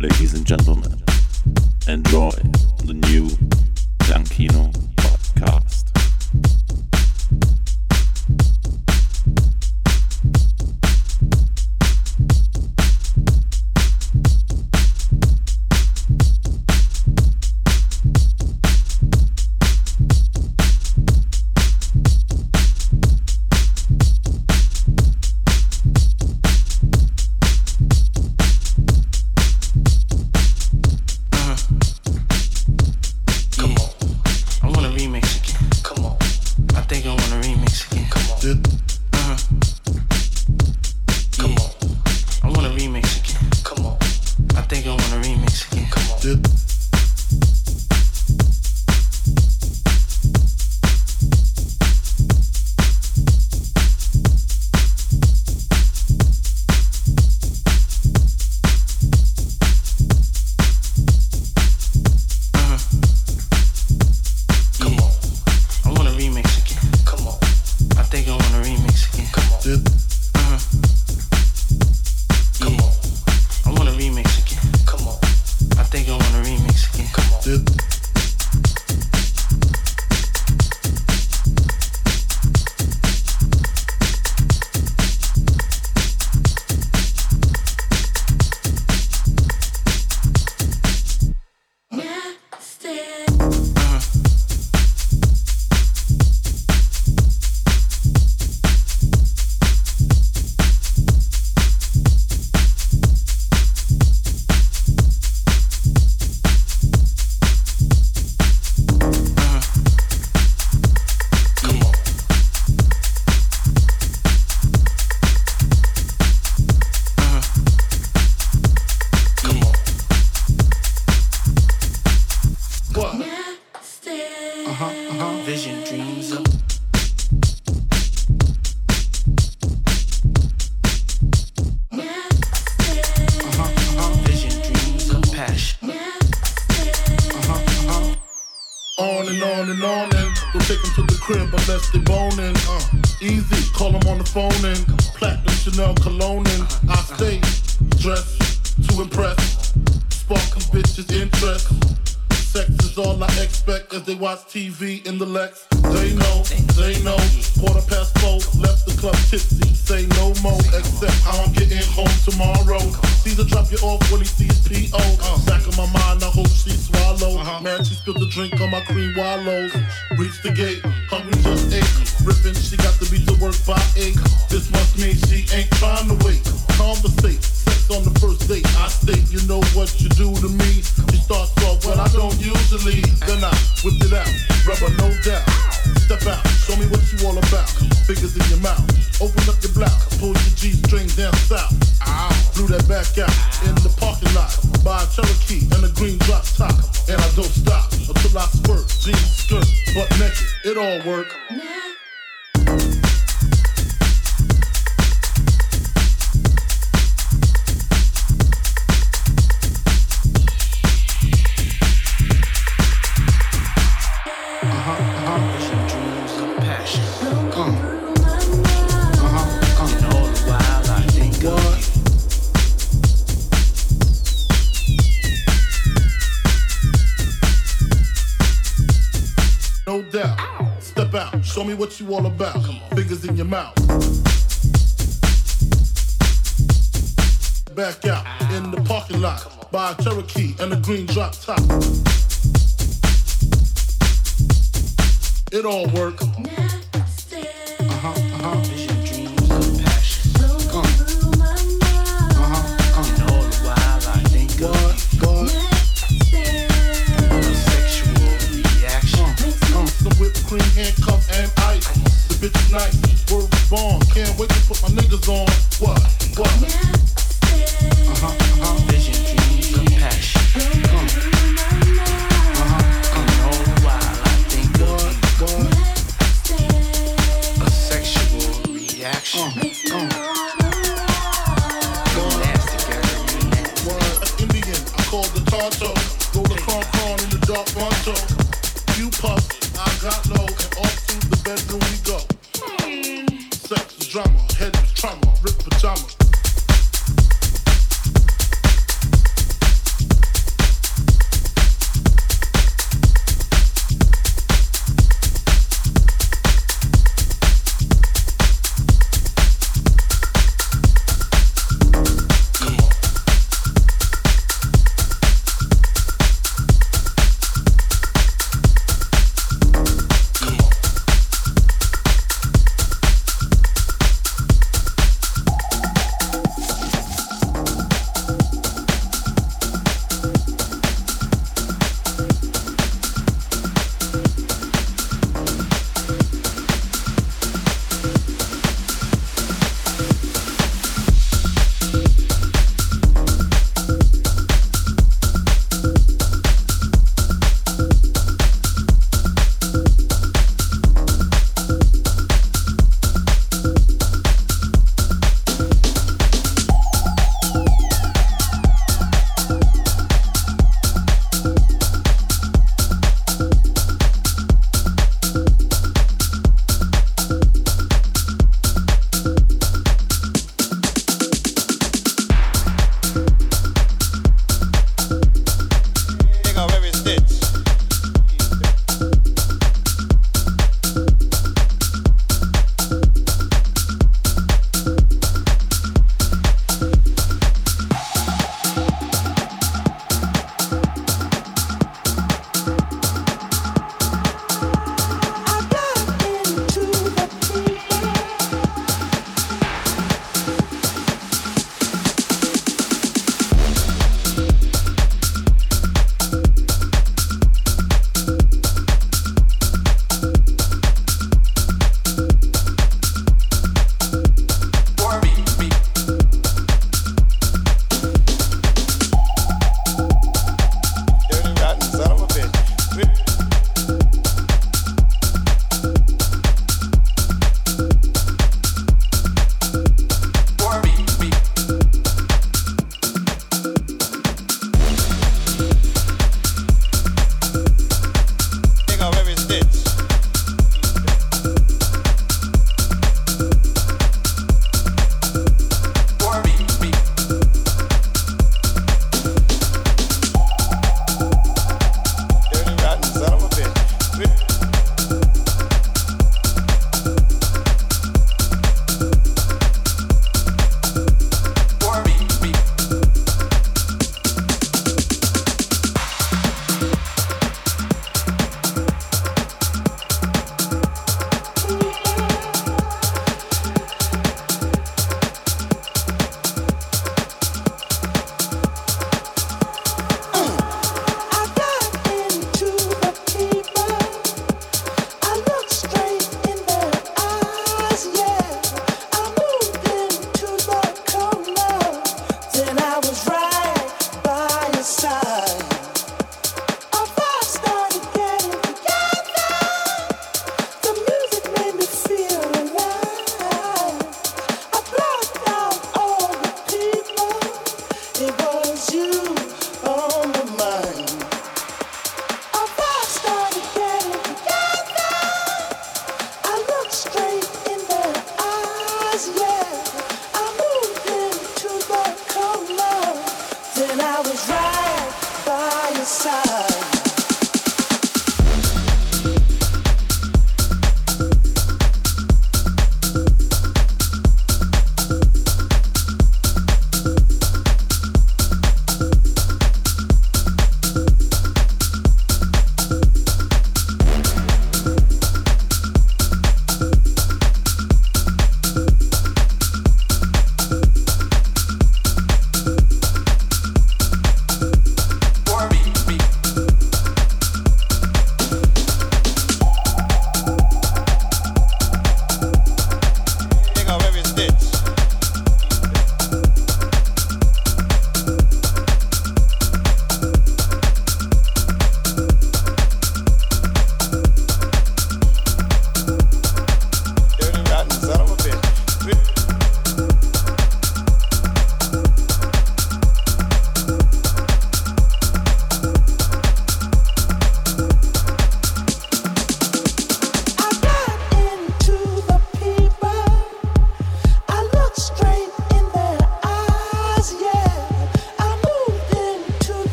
ladies and gentlemen, enjoy the new Blankino swallows. Show me what you all about. Fingers in your mouth. Back out in the parking lot by a Cherokee and a green drop top. It all worked. night. Word was born. Can't wait to put my niggas on. What?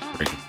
Break it.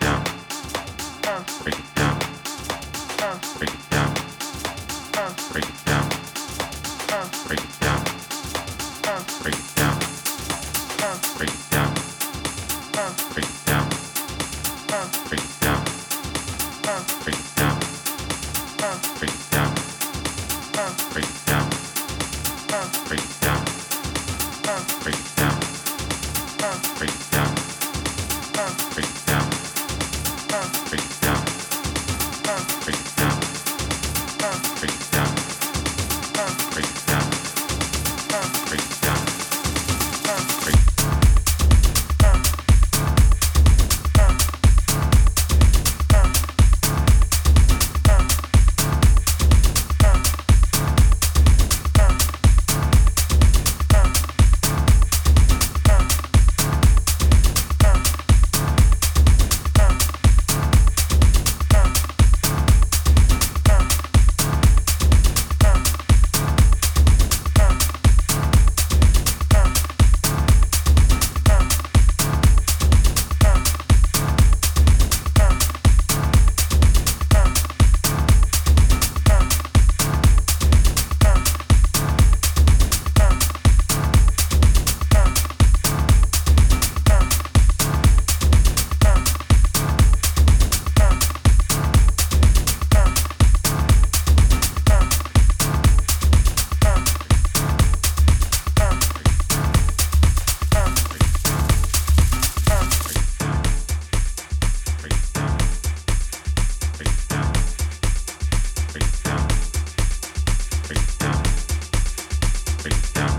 Yeah.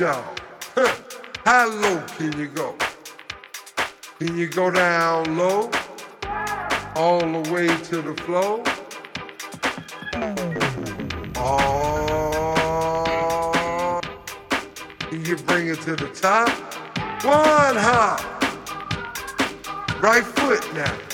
Out, y'all. How low can you go? Can you go down low? All the way to the floor? Oh, can you bring it to the top? One hop. Right foot now.